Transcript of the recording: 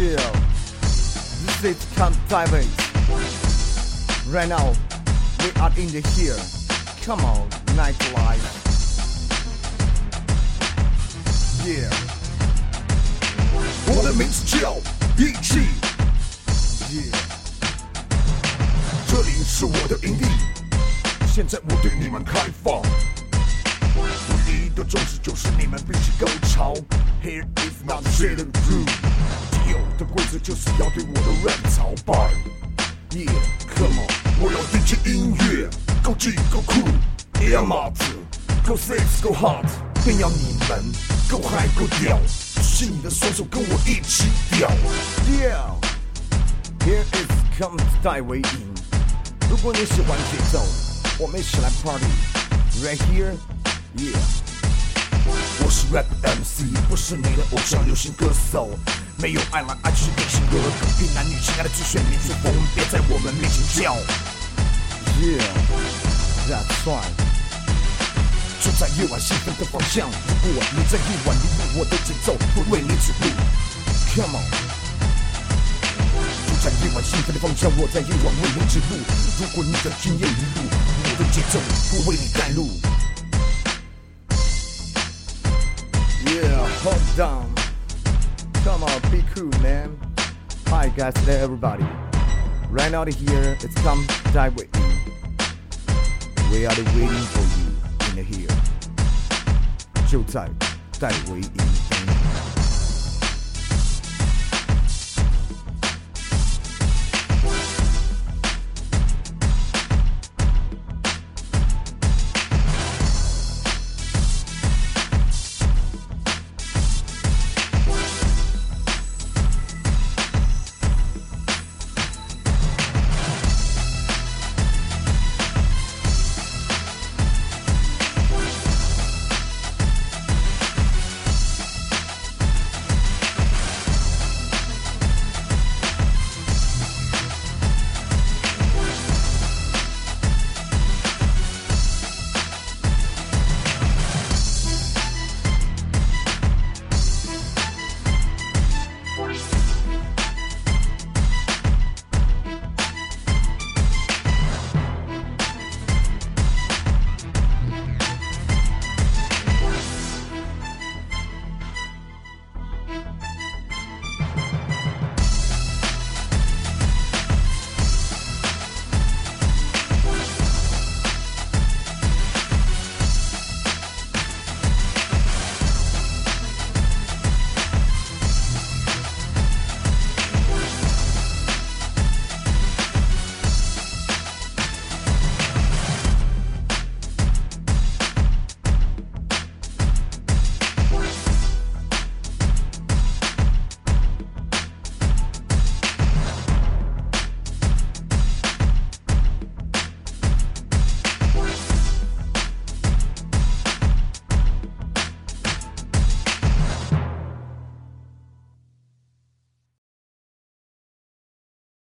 Yeah, this is Camp David. Right now, we are in the here. Come on, nightlife. Yeah, 我的名字叫义气， yeah. 这里是我的营地，现在我对你们开放。唯一的宗旨就是你们必须高潮。Here is not shit and groove，既有的 规则就是要对我的 rap 朝拜。Yeah，come on，我要听起音乐，够劲够酷，Yeah 马子，够 sex 够 hot，更要你们够嗨够屌，举起你的双手跟我一起屌。Yeah, here is come style 为赢。如果你喜欢节奏，我们一起来 party。Right here, yeah. 是 rap MC，不是你的偶像流行歌手。没有爱来爱去流行歌，隔壁男女亲爱的剧选民族风，别在我们面前叫。Yeah, that's right. 就在夜晚兴奋的方向，如果你在夜晚迷路，我的节奏会为你指路。Come on，就在夜晚兴奋的方向，我在夜晚为你指路。如果你的经验迷路，我的节奏会为你带路。hold on. Come on, be cool, man. Hi, guys, today, everybody. Right now, here, it's come die with you. We are waiting for you in the here. 就在戴维营。